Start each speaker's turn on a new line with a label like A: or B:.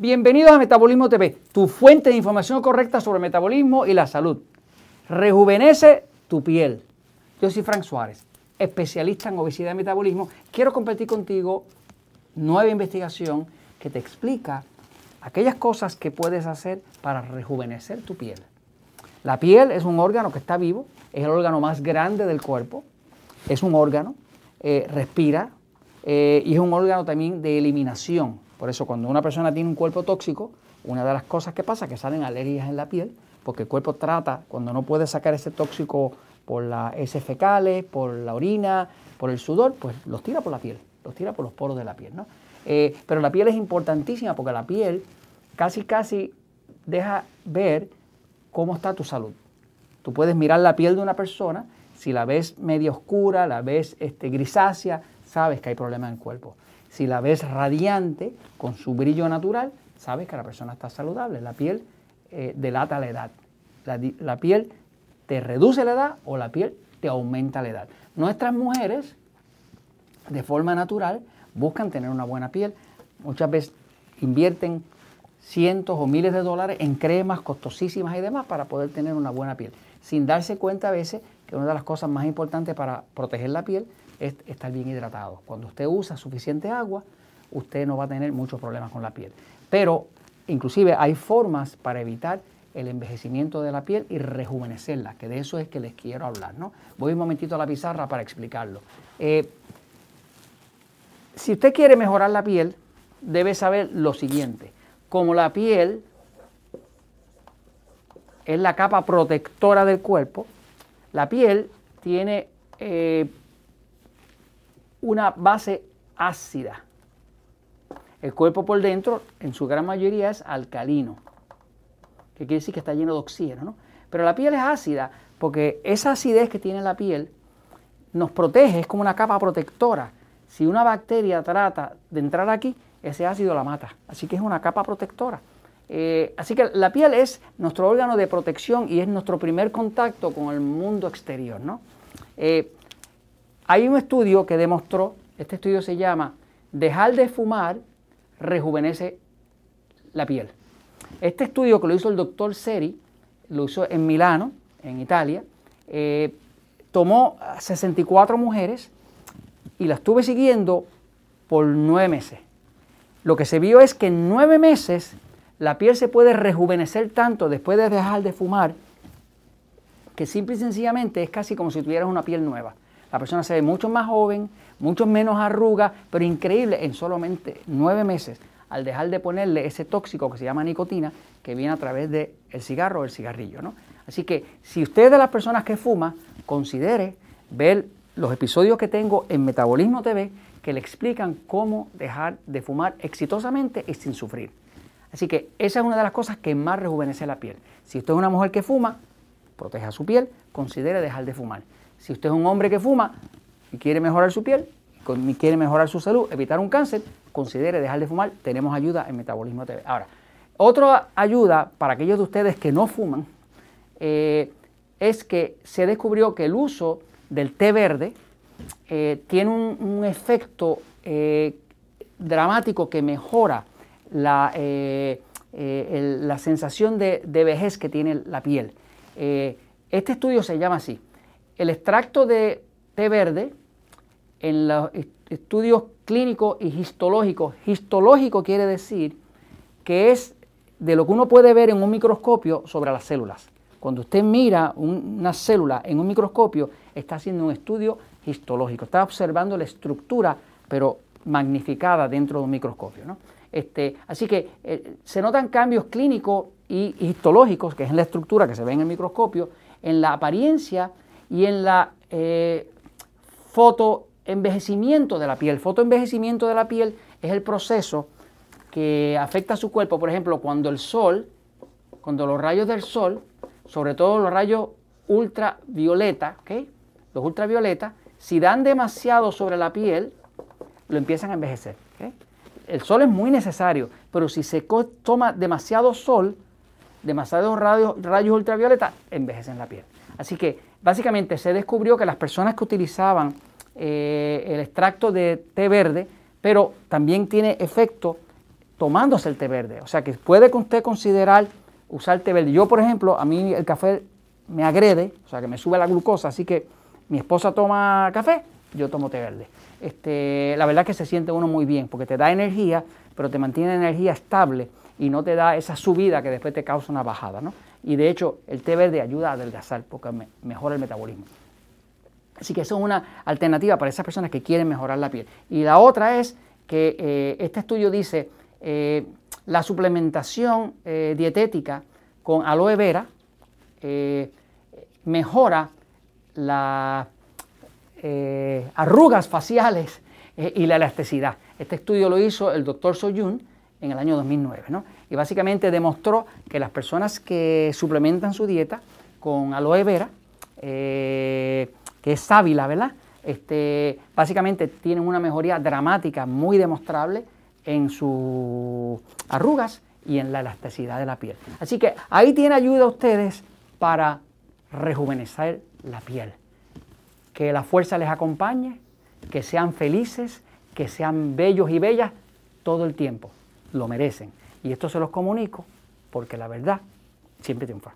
A: Bienvenidos a Metabolismo TV, tu fuente de información correcta sobre metabolismo y la salud. Rejuvenece tu piel. Yo soy Frank Suárez, especialista en obesidad y metabolismo. Quiero compartir contigo nueva investigación que te explica aquellas cosas que puedes hacer para rejuvenecer tu piel. La piel es un órgano que está vivo, es el órgano más grande del cuerpo, es un órgano, eh, respira eh, y es un órgano también de eliminación. Por eso cuando una persona tiene un cuerpo tóxico, una de las cosas que pasa es que salen alergias en la piel, porque el cuerpo trata, cuando no puede sacar ese tóxico por las heces fecales, por la orina, por el sudor, pues los tira por la piel, los tira por los poros de la piel. ¿no? Eh, pero la piel es importantísima porque la piel casi casi deja ver cómo está tu salud. Tú puedes mirar la piel de una persona, si la ves media oscura, la ves este, grisácea, sabes que hay problema en el cuerpo. Si la ves radiante, con su brillo natural, sabes que la persona está saludable. La piel eh, delata la edad. La, piel te reduce la edad o la piel te aumenta la edad. Nuestras mujeres, de forma natural, buscan tener una buena piel. Muchas veces invierten cientos o miles de dólares en cremas costosísimas y demás para poder tener una buena piel, sin darse cuenta a veces que una de las cosas más importantes para proteger la piel es estar bien hidratado. Cuando usted usa suficiente agua, usted no va a tener muchos problemas con la piel. Pero inclusive hay formas para evitar el envejecimiento de la piel y rejuvenecerla, que de eso es que les quiero hablar. ¿no? Voy un momentito a la pizarra para explicarlo. Eh, si usted quiere mejorar la piel, debe saber lo siguiente. Como la piel es la capa protectora del cuerpo, la piel tiene eh, una base ácida. El cuerpo por dentro, en su gran mayoría, es alcalino, que quiere decir que está lleno de oxígeno. ¿no? Pero la piel es ácida porque esa acidez que tiene la piel nos protege, es como una capa protectora. Si una bacteria trata de entrar aquí, ese ácido la mata. Así que es una capa protectora. Eh, así que la piel es nuestro órgano de protección y es nuestro primer contacto con el mundo exterior. ¿no? Eh, hay un estudio que demostró, este estudio se llama Dejar de fumar rejuvenece la piel. Este estudio que lo hizo el doctor Seri, lo hizo en Milano, en Italia, eh, tomó a 64 mujeres y las estuve siguiendo por nueve meses. Lo que se vio es que en nueve meses la piel se puede rejuvenecer tanto después de dejar de fumar que simple y sencillamente es casi como si tuvieras una piel nueva. La persona se ve mucho más joven, mucho menos arruga, pero increíble, en solamente nueve meses, al dejar de ponerle ese tóxico que se llama nicotina, que viene a través del cigarro o el cigarrillo. ¿no? Así que si usted es de las personas que fuma, considere ver los episodios que tengo en Metabolismo TV que le explican cómo dejar de fumar exitosamente y sin sufrir. Así que esa es una de las cosas que más rejuvenece la piel. Si usted es una mujer que fuma, proteja su piel, considere dejar de fumar. Si usted es un hombre que fuma y quiere mejorar su piel, y quiere mejorar su salud, evitar un cáncer, considere dejar de fumar. Tenemos ayuda en Metabolismo TV. Ahora, otra ayuda para aquellos de ustedes que no fuman eh, es que se descubrió que el uso del té verde eh, tiene un, efecto eh, dramático que mejora la, sensación de, vejez que tiene la piel. este estudio se llama así, el extracto de té verde en los estudios clínicos y histológicos, histológico quiere decir que es de lo que uno puede ver en un microscopio sobre las células. Cuando usted mira una célula en un microscopio, está haciendo un estudio histológico, está observando la estructura, pero magnificada dentro de un microscopio. Este, así que eh, se notan cambios clínicos y histológicos, que es en la estructura que se ve en el microscopio, en la apariencia y en la eh, fotoenvejecimiento de la piel. Fotoenvejecimiento de la piel es el proceso que afecta a su cuerpo, por ejemplo, cuando el sol, cuando los rayos del sol, sobre todo los rayos ultravioleta, los ultravioletas, si dan demasiado sobre la piel, lo empiezan a envejecer. El sol es muy necesario, pero si se toma demasiado sol, demasiados rayos, rayos ultravioleta, envejecen la piel. Así que básicamente se descubrió que las personas que utilizaban eh, el extracto de té verde, pero también tiene efecto tomándose el té verde. O sea que puede usted considerar usar té verde. Yo, por ejemplo, a mí el café me agrede, o sea que me sube la glucosa, así que mi esposa toma café, yo tomo té verde. Este, la verdad que se siente uno muy bien, porque te da energía, pero te mantiene energía estable y no te da esa subida que después te causa una bajada. ¿no? Y de hecho, el té verde ayuda a adelgazar porque mejora el metabolismo. Así que eso es una alternativa para esas personas que quieren mejorar la piel. Y la otra es que eh, este estudio dice eh, la suplementación eh, dietética con aloe vera mejora las arrugas faciales y la elasticidad. Este estudio lo hizo el doctor Soyun en el año 2009. ¿no? Y básicamente demostró que las personas que suplementan su dieta con aloe vera, que es sábila, ¿verdad? Este, básicamente tienen una mejoría dramática, muy demostrable en sus arrugas y en la elasticidad de la piel. Así que ahí tiene ayuda a ustedes para rejuvenecer la piel. Que la fuerza les acompañe, que sean felices, que sean bellos y bellas todo el tiempo. Lo merecen. Y esto se los comunico porque la verdad siempre triunfa.